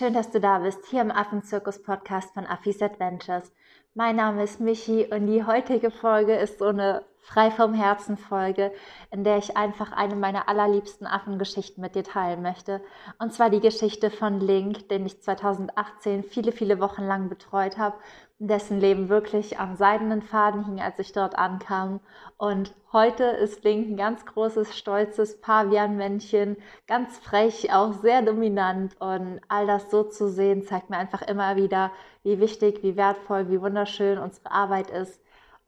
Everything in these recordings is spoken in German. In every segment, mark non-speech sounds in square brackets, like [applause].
schön, dass du da bist, hier im Affenzirkus-Podcast von Affis Adventures. Mein Name ist Michi und die heutige Folge ist so eine frei vom Herzen Folge, in der ich einfach eine meiner allerliebsten Affengeschichten mit dir teilen möchte. Und zwar die Geschichte von Link, den ich 2018 viele, viele Wochen lang betreut habe dessen Leben wirklich am seidenen Faden hing, als ich dort ankam. Und heute ist Link ein ganz großes, stolzes Pavianmännchen, ganz frech, auch sehr dominant. Und all das so zu sehen, zeigt mir einfach immer wieder, wie wichtig, wie wertvoll, wie wunderschön unsere Arbeit ist.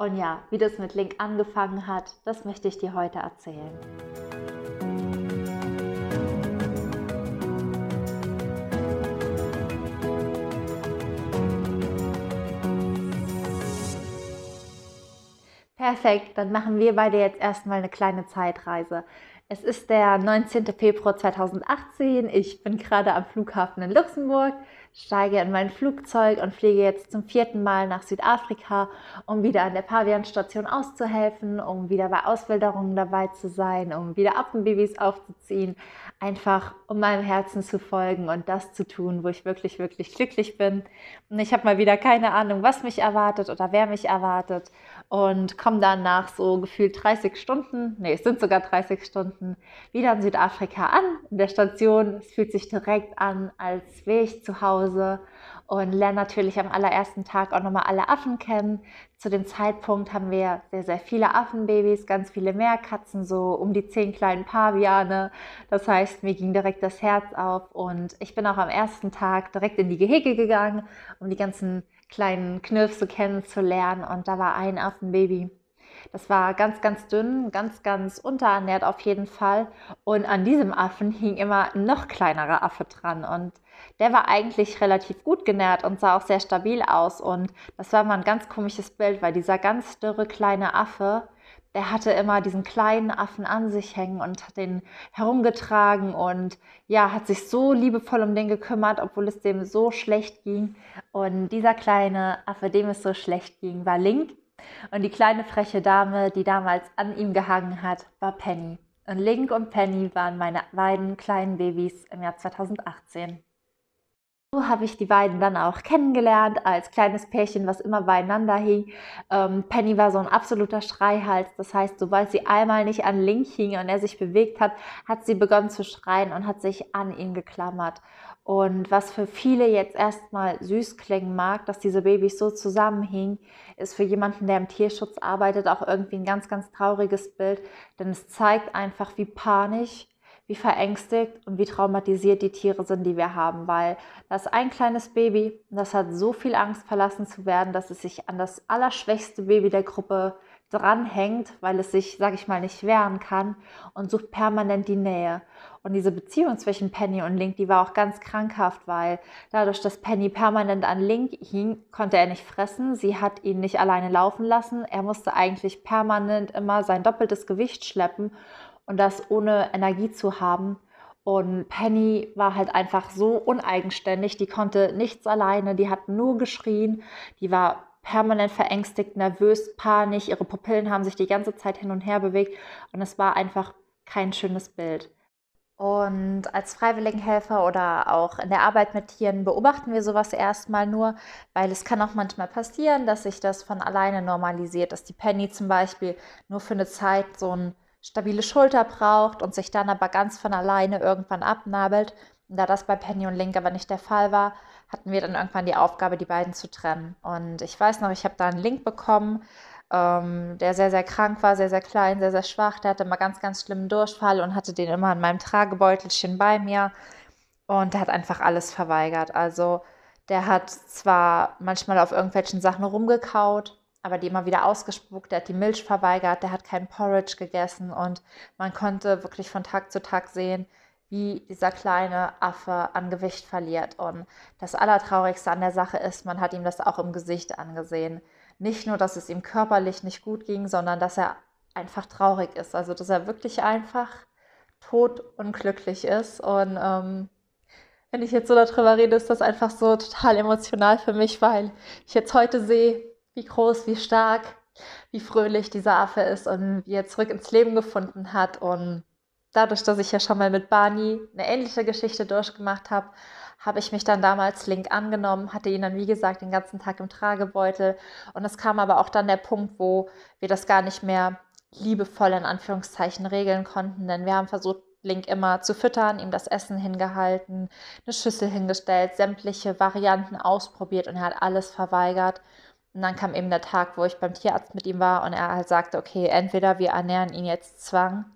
Und ja, wie das mit Link angefangen hat, das möchte ich dir heute erzählen. Perfekt, dann machen wir beide jetzt erstmal eine kleine Zeitreise. Es ist der 19. Februar 2018. Ich bin gerade am Flughafen in Luxemburg, steige in mein Flugzeug und fliege jetzt zum vierten Mal nach Südafrika, um wieder an der Pavianstation auszuhelfen, um wieder bei Auswilderungen dabei zu sein, um wieder Affenbabys aufzuziehen, einfach um meinem Herzen zu folgen und das zu tun, wo ich wirklich, wirklich glücklich bin. Und ich habe mal wieder keine Ahnung, was mich erwartet oder wer mich erwartet und komme dann nach so gefühlt 30 Stunden, nee, es sind sogar 30 Stunden, wieder in Südafrika an, in der Station. Es fühlt sich direkt an, als wäre ich zu Hause und lerne natürlich am allerersten Tag auch nochmal alle Affen kennen. Zu dem Zeitpunkt haben wir sehr, sehr viele Affenbabys, ganz viele Meerkatzen, so um die zehn kleinen Paviane. Das heißt, mir ging direkt das Herz auf und ich bin auch am ersten Tag direkt in die Gehege gegangen, um die ganzen kleinen Knirpse kennenzulernen. Und da war ein Affenbaby. Das war ganz, ganz dünn, ganz, ganz unterernährt auf jeden Fall. Und an diesem Affen hing immer noch kleinerer Affe dran. Und der war eigentlich relativ gut genährt und sah auch sehr stabil aus. Und das war mal ein ganz komisches Bild, weil dieser ganz dürre kleine Affe der hatte immer diesen kleinen Affen an sich hängen und hat den herumgetragen und ja, hat sich so liebevoll um den gekümmert, obwohl es dem so schlecht ging. Und dieser kleine Affe, dem es so schlecht ging, war Link. Und die kleine freche Dame, die damals an ihm gehangen hat, war Penny. Und Link und Penny waren meine beiden kleinen Babys im Jahr 2018. So habe ich die beiden dann auch kennengelernt als kleines Pärchen, was immer beieinander hing. Ähm, Penny war so ein absoluter Schreihals. Das heißt, sobald sie einmal nicht an Link hing und er sich bewegt hat, hat sie begonnen zu schreien und hat sich an ihn geklammert. Und was für viele jetzt erstmal süß klingen mag, dass diese Babys so zusammenhingen, ist für jemanden, der im Tierschutz arbeitet, auch irgendwie ein ganz, ganz trauriges Bild. Denn es zeigt einfach, wie panisch wie verängstigt und wie traumatisiert die Tiere sind, die wir haben, weil das ein kleines Baby, das hat so viel Angst, verlassen zu werden, dass es sich an das allerschwächste Baby der Gruppe dranhängt, weil es sich, sag ich mal, nicht wehren kann und sucht permanent die Nähe. Und diese Beziehung zwischen Penny und Link, die war auch ganz krankhaft, weil dadurch, dass Penny permanent an Link hing, konnte er nicht fressen. Sie hat ihn nicht alleine laufen lassen. Er musste eigentlich permanent immer sein doppeltes Gewicht schleppen und das ohne Energie zu haben. Und Penny war halt einfach so uneigenständig, die konnte nichts alleine, die hat nur geschrien, die war permanent verängstigt, nervös, panisch, ihre Pupillen haben sich die ganze Zeit hin und her bewegt und es war einfach kein schönes Bild. Und als Freiwilligenhelfer oder auch in der Arbeit mit Tieren beobachten wir sowas erstmal nur, weil es kann auch manchmal passieren, dass sich das von alleine normalisiert, dass die Penny zum Beispiel nur für eine Zeit so ein stabile Schulter braucht und sich dann aber ganz von alleine irgendwann abnabelt. Und da das bei Penny und Link aber nicht der Fall war, hatten wir dann irgendwann die Aufgabe, die beiden zu trennen. Und ich weiß noch, ich habe da einen Link bekommen, ähm, der sehr, sehr krank war, sehr, sehr klein, sehr, sehr schwach. Der hatte immer ganz, ganz schlimmen Durchfall und hatte den immer in meinem Tragebeutelchen bei mir. Und der hat einfach alles verweigert. Also der hat zwar manchmal auf irgendwelchen Sachen rumgekaut, aber die immer wieder ausgespuckt. Der hat die Milch verweigert, der hat kein Porridge gegessen und man konnte wirklich von Tag zu Tag sehen, wie dieser kleine Affe an Gewicht verliert. Und das Allertraurigste an der Sache ist, man hat ihm das auch im Gesicht angesehen. Nicht nur, dass es ihm körperlich nicht gut ging, sondern dass er einfach traurig ist. Also, dass er wirklich einfach tot und ist. Und ähm, wenn ich jetzt so darüber rede, ist das einfach so total emotional für mich, weil ich jetzt heute sehe, wie groß, wie stark, wie fröhlich dieser Affe ist und wie er zurück ins Leben gefunden hat. Und dadurch, dass ich ja schon mal mit Barney eine ähnliche Geschichte durchgemacht habe, habe ich mich dann damals Link angenommen, hatte ihn dann, wie gesagt, den ganzen Tag im Tragebeutel. Und es kam aber auch dann der Punkt, wo wir das gar nicht mehr liebevoll in Anführungszeichen regeln konnten, denn wir haben versucht, Link immer zu füttern, ihm das Essen hingehalten, eine Schüssel hingestellt, sämtliche Varianten ausprobiert und er hat alles verweigert. Und dann kam eben der Tag, wo ich beim Tierarzt mit ihm war und er halt sagte, okay, entweder wir ernähren ihn jetzt Zwang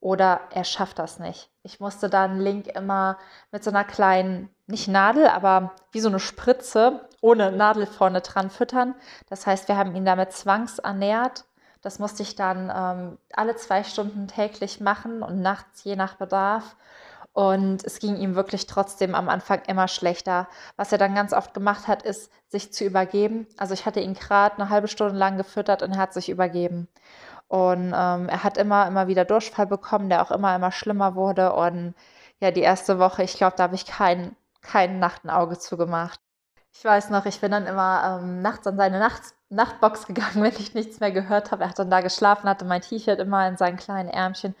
oder er schafft das nicht. Ich musste dann Link immer mit so einer kleinen, nicht Nadel, aber wie so eine Spritze ohne Nadel vorne dran füttern. Das heißt, wir haben ihn damit zwangsernährt. Das musste ich dann ähm, alle zwei Stunden täglich machen und nachts je nach Bedarf. Und es ging ihm wirklich trotzdem am Anfang immer schlechter. Was er dann ganz oft gemacht hat, ist, sich zu übergeben. Also ich hatte ihn gerade eine halbe Stunde lang gefüttert und er hat sich übergeben. Und ähm, er hat immer, immer wieder Durchfall bekommen, der auch immer, immer schlimmer wurde. Und ja, die erste Woche, ich glaube, da habe ich kein, kein Nacht ein Auge zugemacht. Ich weiß noch, ich bin dann immer ähm, nachts an seine Nacht Nachtbox gegangen, [laughs] wenn ich nichts mehr gehört habe. Er hat dann da geschlafen, hatte mein T-Shirt immer in seinen kleinen Ärmchen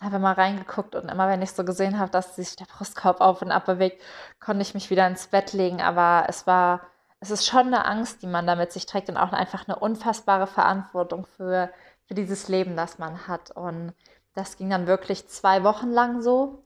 habe immer reingeguckt und immer, wenn ich so gesehen habe, dass sich der Brustkorb auf und ab bewegt, konnte ich mich wieder ins Bett legen. Aber es war, es ist schon eine Angst, die man da mit sich trägt und auch einfach eine unfassbare Verantwortung für für dieses Leben, das man hat. Und das ging dann wirklich zwei Wochen lang so.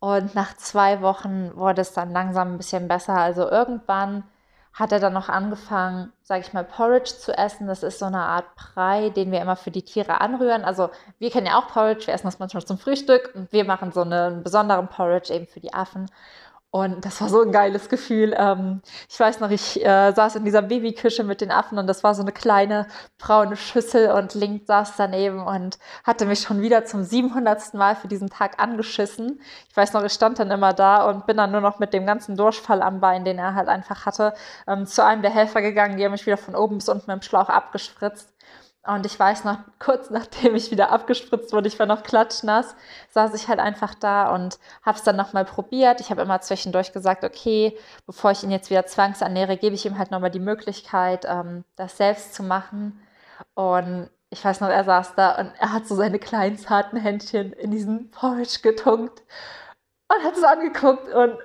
Und nach zwei Wochen wurde es dann langsam ein bisschen besser. Also irgendwann hat er dann noch angefangen, sage ich mal, Porridge zu essen. Das ist so eine Art Brei, den wir immer für die Tiere anrühren. Also wir kennen ja auch Porridge, wir essen das manchmal zum Frühstück und wir machen so einen besonderen Porridge eben für die Affen. Und das war so ein geiles Gefühl. Ähm, ich weiß noch, ich äh, saß in dieser Babyküche mit den Affen und das war so eine kleine braune Schüssel und Link saß daneben und hatte mich schon wieder zum 700. Mal für diesen Tag angeschissen. Ich weiß noch, ich stand dann immer da und bin dann nur noch mit dem ganzen Durchfall am Bein, den er halt einfach hatte, ähm, zu einem der Helfer gegangen. Die haben mich wieder von oben bis unten mit dem Schlauch abgespritzt. Und ich weiß noch, [laughs] kurz nachdem ich wieder abgespritzt wurde, ich war noch klatschnass, saß ich halt einfach da und habe es dann nochmal probiert. Ich habe immer zwischendurch gesagt, okay, bevor ich ihn jetzt wieder zwangsernähre, gebe ich ihm halt nochmal die Möglichkeit, ähm, das selbst zu machen. Und ich weiß noch, er saß da und er hat so seine kleinen zarten Händchen in diesen Porridge getunkt und hat es angeguckt und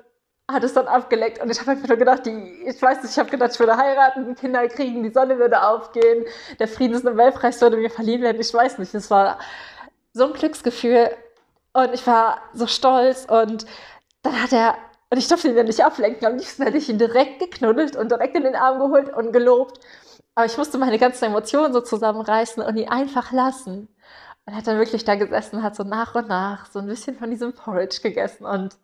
hat es dann abgeleckt und ich habe einfach nur gedacht, die, ich weiß nicht, ich habe gedacht, ich würde heiraten, Kinder kriegen, die Sonne würde aufgehen, der Friedensnobelpreis würde mir verliehen werden, ich weiß nicht, es war so ein Glücksgefühl und ich war so stolz und dann hat er, und ich durfte ihn ja nicht ablenken, am liebsten hätte ich ihn direkt geknuddelt und direkt in den Arm geholt und gelobt, aber ich musste meine ganzen Emotionen so zusammenreißen und ihn einfach lassen. Und hat dann wirklich da gesessen, hat so nach und nach so ein bisschen von diesem Porridge gegessen und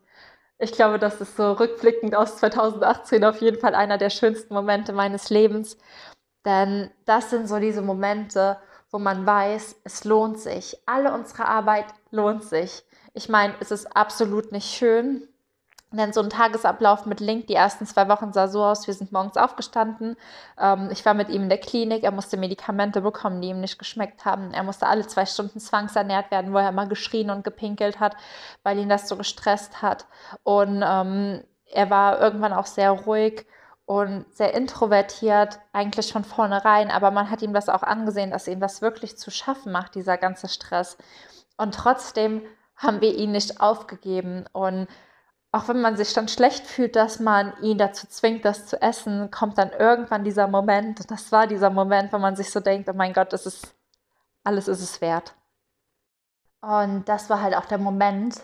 ich glaube, das ist so rückblickend aus 2018 auf jeden Fall einer der schönsten Momente meines Lebens. Denn das sind so diese Momente, wo man weiß, es lohnt sich. Alle unsere Arbeit lohnt sich. Ich meine, es ist absolut nicht schön, denn so ein Tagesablauf mit Link, die ersten zwei Wochen sah so aus, wir sind morgens aufgestanden, ähm, ich war mit ihm in der Klinik, er musste Medikamente bekommen, die ihm nicht geschmeckt haben. Er musste alle zwei Stunden zwangsernährt werden, wo er immer geschrien und gepinkelt hat, weil ihn das so gestresst hat. Und ähm, er war irgendwann auch sehr ruhig und sehr introvertiert, eigentlich von vornherein, aber man hat ihm das auch angesehen, dass ihm das wirklich zu schaffen macht, dieser ganze Stress. Und trotzdem haben wir ihn nicht aufgegeben und auch wenn man sich dann schlecht fühlt, dass man ihn dazu zwingt, das zu essen, kommt dann irgendwann dieser Moment, und das war dieser Moment, wo man sich so denkt, oh mein Gott, das ist, alles ist es wert. Und das war halt auch der Moment,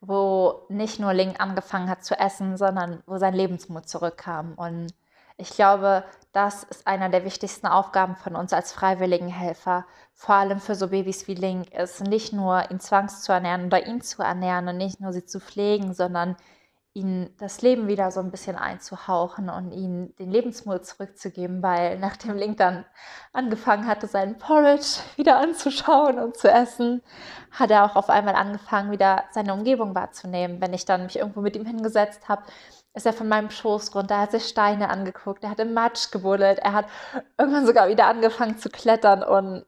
wo nicht nur Ling angefangen hat zu essen, sondern wo sein Lebensmut zurückkam. Und ich glaube, das ist einer der wichtigsten Aufgaben von uns als freiwilligen Helfer, vor allem für so Babys wie Link, ist nicht nur ihn zwangs zu ernähren oder ihn zu ernähren und nicht nur sie zu pflegen, sondern ihnen das Leben wieder so ein bisschen einzuhauchen und ihnen den Lebensmut zurückzugeben, weil [laughs] nachdem Link dann angefangen hatte, seinen Porridge wieder anzuschauen und zu essen, hat er auch auf einmal angefangen, wieder seine Umgebung wahrzunehmen. Wenn ich dann mich irgendwo mit ihm hingesetzt habe, ist er von meinem Schoß runter, hat sich Steine angeguckt, er hat im Matsch gebuddelt, er hat irgendwann sogar wieder angefangen zu klettern und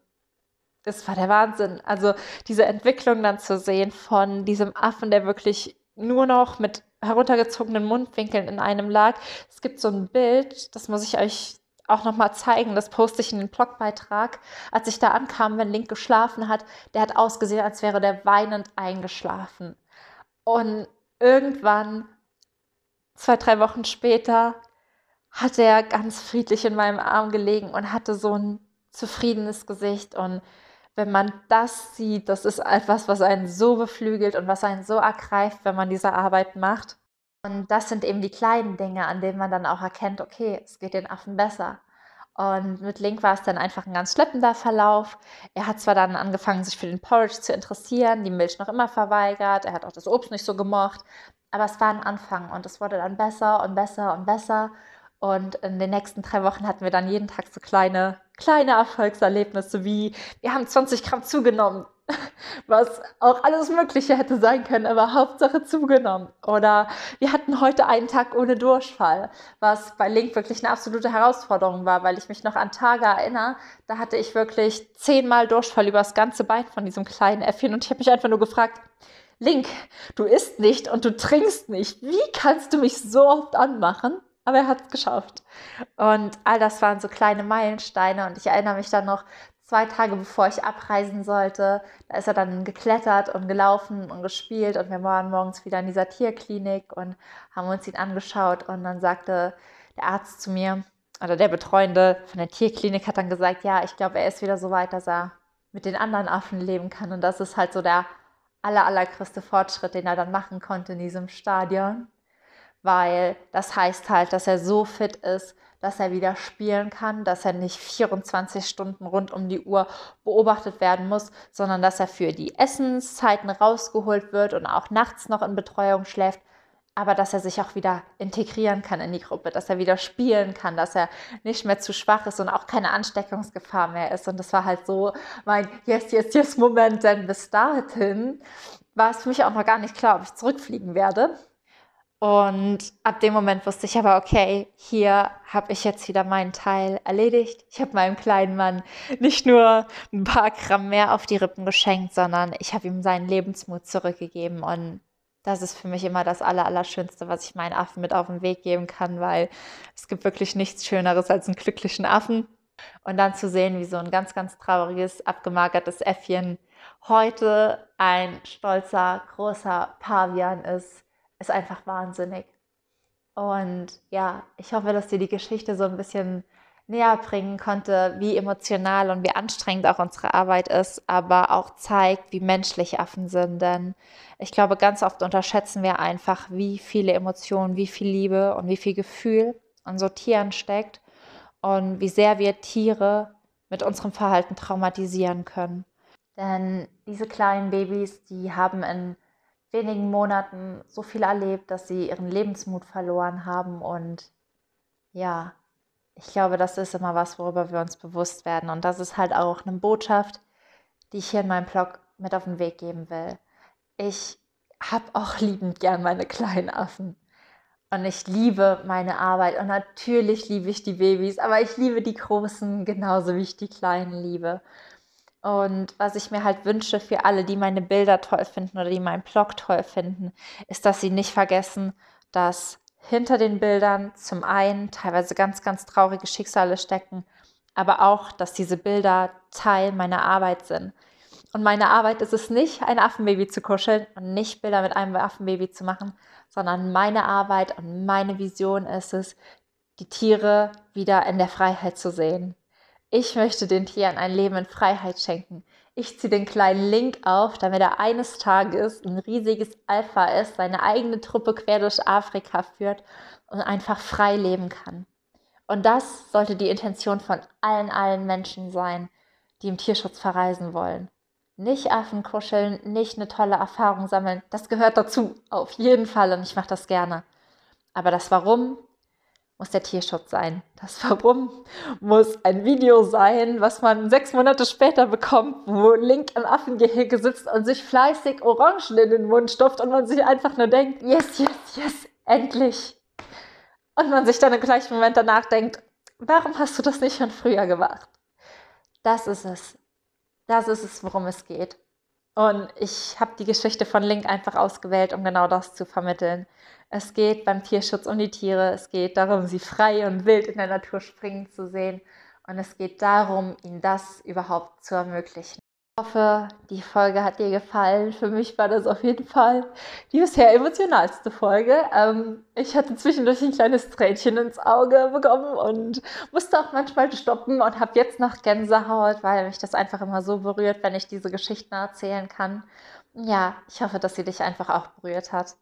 das war der Wahnsinn. Also diese Entwicklung dann zu sehen von diesem Affen, der wirklich nur noch mit heruntergezogenen Mundwinkeln in einem lag. Es gibt so ein Bild, das muss ich euch auch nochmal zeigen, das poste ich in den Blogbeitrag. Als ich da ankam, wenn Link geschlafen hat, der hat ausgesehen, als wäre der weinend eingeschlafen. Und irgendwann zwei, drei Wochen später hat er ganz friedlich in meinem Arm gelegen und hatte so ein zufriedenes Gesicht. Und wenn man das sieht, das ist etwas, was einen so beflügelt und was einen so ergreift, wenn man diese Arbeit macht. Und das sind eben die kleinen Dinge, an denen man dann auch erkennt, okay, es geht den Affen besser. Und mit Link war es dann einfach ein ganz schleppender Verlauf. Er hat zwar dann angefangen, sich für den Porridge zu interessieren, die Milch noch immer verweigert, er hat auch das Obst nicht so gemocht, aber es war ein Anfang und es wurde dann besser und besser und besser. Und in den nächsten drei Wochen hatten wir dann jeden Tag so kleine, kleine Erfolgserlebnisse wie, wir haben 20 Gramm zugenommen, [laughs] was auch alles Mögliche hätte sein können, aber Hauptsache zugenommen. Oder wir hatten heute einen Tag ohne Durchfall, was bei Link wirklich eine absolute Herausforderung war, weil ich mich noch an Tage erinnere, da hatte ich wirklich zehnmal Durchfall über das ganze Bein von diesem kleinen Äffchen und ich habe mich einfach nur gefragt, Link, du isst nicht und du trinkst nicht. Wie kannst du mich so oft anmachen? Aber er hat es geschafft. Und all das waren so kleine Meilensteine. Und ich erinnere mich dann noch zwei Tage bevor ich abreisen sollte. Da ist er dann geklettert und gelaufen und gespielt. Und wir waren morgens wieder in dieser Tierklinik und haben uns ihn angeschaut. Und dann sagte der Arzt zu mir, oder der Betreuende von der Tierklinik hat dann gesagt, ja, ich glaube, er ist wieder so weit, dass er mit den anderen Affen leben kann. Und das ist halt so der aller, allergrößte Fortschritt, den er dann machen konnte in diesem Stadion, weil das heißt halt, dass er so fit ist, dass er wieder spielen kann, dass er nicht 24 Stunden rund um die Uhr beobachtet werden muss, sondern dass er für die Essenszeiten rausgeholt wird und auch nachts noch in Betreuung schläft, aber dass er sich auch wieder integrieren kann in die Gruppe, dass er wieder spielen kann, dass er nicht mehr zu schwach ist und auch keine Ansteckungsgefahr mehr ist. Und das war halt so mein Yes, Yes, Yes Moment, denn bis dahin war es für mich auch noch gar nicht klar, ob ich zurückfliegen werde. Und ab dem Moment wusste ich aber, okay, hier habe ich jetzt wieder meinen Teil erledigt. Ich habe meinem kleinen Mann nicht nur ein paar Gramm mehr auf die Rippen geschenkt, sondern ich habe ihm seinen Lebensmut zurückgegeben. Und das ist für mich immer das Allerallerschönste, was ich meinen Affen mit auf den Weg geben kann, weil es gibt wirklich nichts Schöneres als einen glücklichen Affen. Und dann zu sehen, wie so ein ganz, ganz trauriges, abgemagertes Äffchen heute ein stolzer, großer Pavian ist, ist einfach wahnsinnig. Und ja, ich hoffe, dass dir die Geschichte so ein bisschen näher bringen konnte, wie emotional und wie anstrengend auch unsere Arbeit ist, aber auch zeigt, wie menschlich Affen sind. Denn ich glaube, ganz oft unterschätzen wir einfach, wie viele Emotionen, wie viel Liebe und wie viel Gefühl an so Tieren steckt und wie sehr wir Tiere mit unserem Verhalten traumatisieren können. Denn diese kleinen Babys, die haben in wenigen Monaten so viel erlebt, dass sie ihren Lebensmut verloren haben und ja, ich glaube, das ist immer was, worüber wir uns bewusst werden. Und das ist halt auch eine Botschaft, die ich hier in meinem Blog mit auf den Weg geben will. Ich habe auch liebend gern meine kleinen Affen. Und ich liebe meine Arbeit. Und natürlich liebe ich die Babys, aber ich liebe die Großen genauso wie ich die Kleinen liebe. Und was ich mir halt wünsche für alle, die meine Bilder toll finden oder die meinen Blog toll finden, ist, dass sie nicht vergessen, dass hinter den Bildern zum einen teilweise ganz, ganz traurige Schicksale stecken, aber auch, dass diese Bilder Teil meiner Arbeit sind. Und meine Arbeit ist es nicht, ein Affenbaby zu kuscheln und nicht Bilder mit einem Affenbaby zu machen, sondern meine Arbeit und meine Vision ist es, die Tiere wieder in der Freiheit zu sehen. Ich möchte den Tieren ein Leben in Freiheit schenken. Ich ziehe den kleinen Link auf, damit er eines Tages ein riesiges Alpha ist, seine eigene Truppe quer durch Afrika führt und einfach frei leben kann. Und das sollte die Intention von allen, allen Menschen sein, die im Tierschutz verreisen wollen. Nicht Affen kuscheln, nicht eine tolle Erfahrung sammeln, das gehört dazu, auf jeden Fall und ich mache das gerne. Aber das Warum muss der Tierschutz sein. Das [laughs] Warum muss ein Video sein, was man sechs Monate später bekommt, wo Link im Affengehege sitzt und sich fleißig Orangen in den Mund stopft und man sich einfach nur denkt, yes, yes, yes, endlich. Und man sich dann im gleichen Moment danach denkt, warum hast du das nicht schon früher gemacht? Das ist es. Das ist es, worum es geht. Und ich habe die Geschichte von Link einfach ausgewählt, um genau das zu vermitteln. Es geht beim Tierschutz um die Tiere, es geht darum, sie frei und wild in der Natur springen zu sehen und es geht darum, ihnen das überhaupt zu ermöglichen. Ich hoffe, die Folge hat dir gefallen. Für mich war das auf jeden Fall die bisher emotionalste Folge. Ähm, ich hatte zwischendurch ein kleines Tränchen ins Auge bekommen und musste auch manchmal stoppen und habe jetzt noch Gänsehaut, weil mich das einfach immer so berührt, wenn ich diese Geschichten erzählen kann. Ja, ich hoffe, dass sie dich einfach auch berührt hat.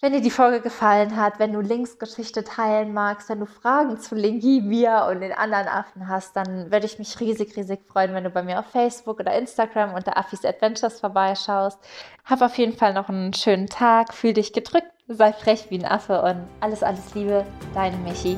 Wenn dir die Folge gefallen hat, wenn du Links Geschichte teilen magst, wenn du Fragen zu Lingi, mir und den anderen Affen hast, dann würde ich mich riesig, riesig freuen, wenn du bei mir auf Facebook oder Instagram unter Affis Adventures vorbeischaust. Hab auf jeden Fall noch einen schönen Tag, fühl dich gedrückt, sei frech wie ein Affe und alles, alles Liebe, deine Michi.